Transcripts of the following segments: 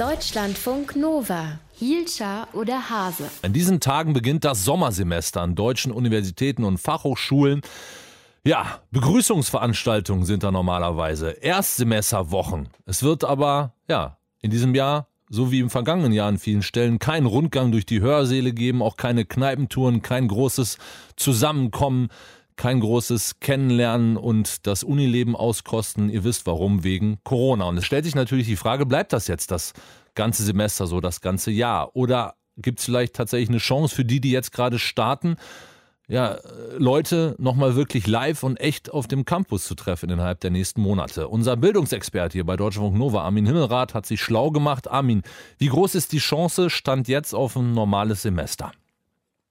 Deutschlandfunk Nova. Hielscher oder Hase. In diesen Tagen beginnt das Sommersemester an deutschen Universitäten und Fachhochschulen. Ja, Begrüßungsveranstaltungen sind da normalerweise. Erstsemesterwochen. Es wird aber, ja, in diesem Jahr, so wie im vergangenen Jahr an vielen Stellen, keinen Rundgang durch die Hörsäle geben, auch keine Kneipentouren, kein großes Zusammenkommen kein großes Kennenlernen und das Unileben auskosten. Ihr wisst warum, wegen Corona. Und es stellt sich natürlich die Frage, bleibt das jetzt das ganze Semester so, das ganze Jahr? Oder gibt es vielleicht tatsächlich eine Chance für die, die jetzt gerade starten, ja, Leute nochmal wirklich live und echt auf dem Campus zu treffen innerhalb der nächsten Monate. Unser Bildungsexperte hier bei Deutschlandfunk Nova, Armin Himmelrath, hat sich schlau gemacht. Armin, wie groß ist die Chance, stand jetzt auf ein normales Semester?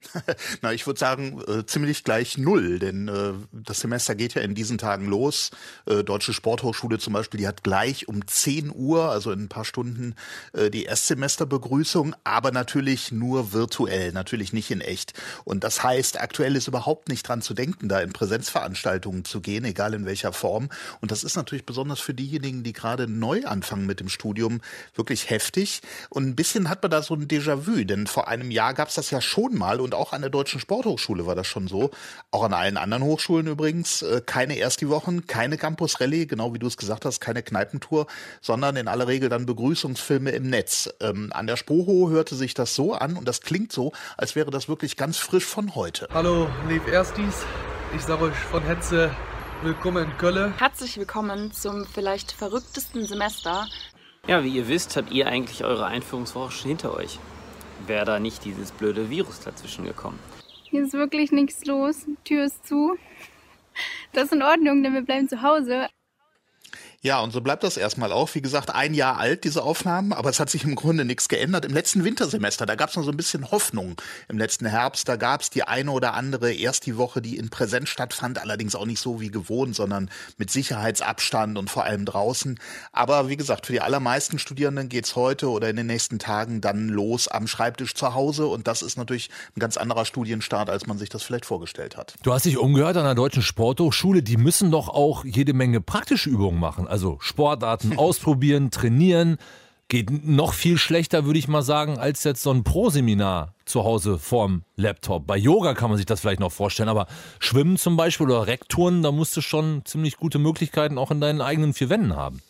Na, ich würde sagen, äh, ziemlich gleich null, denn äh, das Semester geht ja in diesen Tagen los. Äh, Deutsche Sporthochschule zum Beispiel, die hat gleich um 10 Uhr, also in ein paar Stunden, äh, die Erstsemesterbegrüßung, aber natürlich nur virtuell, natürlich nicht in echt. Und das heißt, aktuell ist überhaupt nicht dran zu denken, da in Präsenzveranstaltungen zu gehen, egal in welcher Form. Und das ist natürlich besonders für diejenigen, die gerade neu anfangen mit dem Studium, wirklich heftig. Und ein bisschen hat man da so ein Déjà-vu, denn vor einem Jahr gab es das ja schon mal und auch an der Deutschen Sporthochschule war das schon so. Auch an allen anderen Hochschulen übrigens. Äh, keine Ersti-Wochen, keine Campus-Rallye, genau wie du es gesagt hast, keine Kneipentour, sondern in aller Regel dann Begrüßungsfilme im Netz. Ähm, an der Spoho hörte sich das so an und das klingt so, als wäre das wirklich ganz frisch von heute. Hallo, lieb Erstis. Ich sage euch von Hetze willkommen in Köln. Herzlich willkommen zum vielleicht verrücktesten Semester. Ja, wie ihr wisst, habt ihr eigentlich eure Einführungswoche schon hinter euch wäre da nicht dieses blöde Virus dazwischen gekommen. Hier ist wirklich nichts los. Tür ist zu. Das ist in Ordnung, denn wir bleiben zu Hause. Ja, und so bleibt das erstmal auch. Wie gesagt, ein Jahr alt, diese Aufnahmen, aber es hat sich im Grunde nichts geändert. Im letzten Wintersemester, da gab es noch so ein bisschen Hoffnung. Im letzten Herbst, da gab es die eine oder andere erst die Woche, die in Präsenz stattfand, allerdings auch nicht so wie gewohnt, sondern mit Sicherheitsabstand und vor allem draußen. Aber wie gesagt, für die allermeisten Studierenden geht's heute oder in den nächsten Tagen dann los am Schreibtisch zu Hause. Und das ist natürlich ein ganz anderer Studienstart, als man sich das vielleicht vorgestellt hat. Du hast dich umgehört an der Deutschen Sporthochschule. Die müssen doch auch jede Menge praktische Übungen machen also Sportarten ausprobieren, trainieren. Geht noch viel schlechter, würde ich mal sagen, als jetzt so ein Pro-Seminar zu Hause vorm Laptop. Bei Yoga kann man sich das vielleicht noch vorstellen, aber Schwimmen zum Beispiel oder Rekturen, da musst du schon ziemlich gute Möglichkeiten auch in deinen eigenen vier Wänden haben.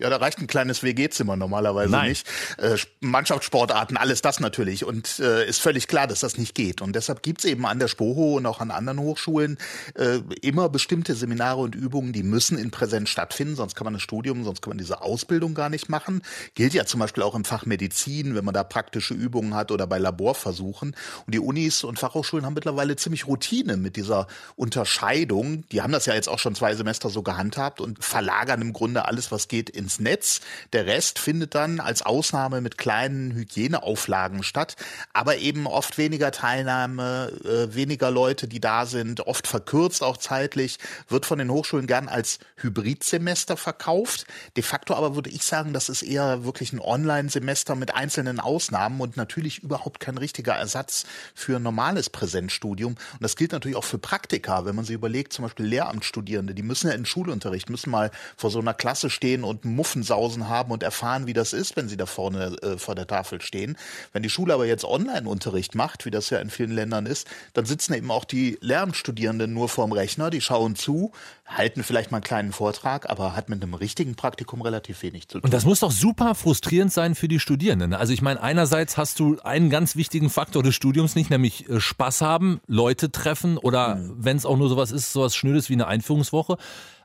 Ja, da reicht ein kleines WG-Zimmer normalerweise Nein. nicht. Äh, Mannschaftssportarten, alles das natürlich. Und äh, ist völlig klar, dass das nicht geht. Und deshalb gibt's eben an der Spoho und auch an anderen Hochschulen äh, immer bestimmte Seminare und Übungen, die müssen in Präsenz stattfinden, sonst kann man das Studium, sonst kann man diese Ausbildung gar nicht machen. Gilt ja zum Beispiel auch im Fach Medizin, wenn man da praktische Übungen hat oder bei Laborversuchen. Und die Unis und Fachhochschulen haben mittlerweile ziemlich Routine mit dieser Unterscheidung. Die haben das ja jetzt auch schon zwei Semester so gehandhabt und verlagern im Grunde alles, was geht, ins Netz. Der Rest findet dann als Ausnahme mit kleinen Hygieneauflagen statt, aber eben oft weniger Teilnahme, äh, weniger Leute, die da sind, oft verkürzt auch zeitlich, wird von den Hochschulen gern als Hybridsemester verkauft. De facto aber würde ich sagen, das ist eher wirklich ein Online-Semester mit einzelnen Ausnahmen und natürlich überhaupt kein richtiger Ersatz für ein normales Präsenzstudium. Und das gilt natürlich auch für Praktika, wenn man sich überlegt, zum Beispiel Lehramtsstudierende, die müssen ja in Schulunterricht, müssen mal vor so einer Klasse stehen und Muffensausen haben und erfahren, wie das ist, wenn sie da vorne äh, vor der Tafel stehen. Wenn die Schule aber jetzt Online-Unterricht macht, wie das ja in vielen Ländern ist, dann sitzen eben auch die Lehramtsstudierenden nur vorm Rechner, die schauen zu, halten vielleicht mal einen kleinen Vortrag, aber hat mit einem richtigen Praktikum relativ wenig zu tun. Und das muss doch super frustrierend sein für die Studierenden. Also ich meine, einerseits hast du einen ganz wichtigen Faktor des Studiums nicht, nämlich äh, Spaß haben, Leute treffen oder mhm. wenn es auch nur sowas ist, sowas Schnödes wie eine Einführungswoche.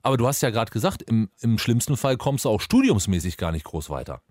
Aber du hast ja gerade gesagt, im, im schlimmsten Fall kommst du auch studiumsmäßig gar nicht groß weiter.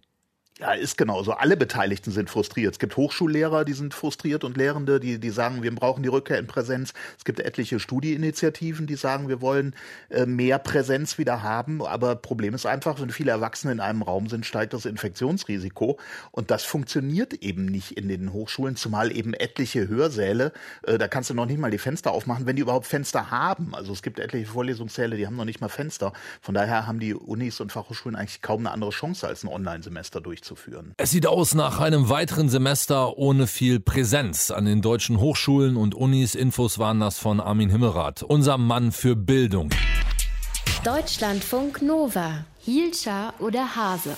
Ja, ist genauso. Alle Beteiligten sind frustriert. Es gibt Hochschullehrer, die sind frustriert und Lehrende, die, die sagen, wir brauchen die Rückkehr in Präsenz. Es gibt etliche Studieinitiativen, die sagen, wir wollen äh, mehr Präsenz wieder haben. Aber Problem ist einfach, wenn viele Erwachsene in einem Raum sind, steigt das Infektionsrisiko. Und das funktioniert eben nicht in den Hochschulen, zumal eben etliche Hörsäle, äh, da kannst du noch nicht mal die Fenster aufmachen, wenn die überhaupt Fenster haben. Also es gibt etliche Vorlesungssäle, die haben noch nicht mal Fenster. Von daher haben die Unis und Fachhochschulen eigentlich kaum eine andere Chance, als ein Online-Semester durchzuführen durchzuführen. Es sieht aus nach einem weiteren Semester ohne viel Präsenz an den deutschen Hochschulen und Unis. Infos waren das von Armin Himmelrath, unser Mann für Bildung. Deutschlandfunk Nova. Hielscher oder Hase.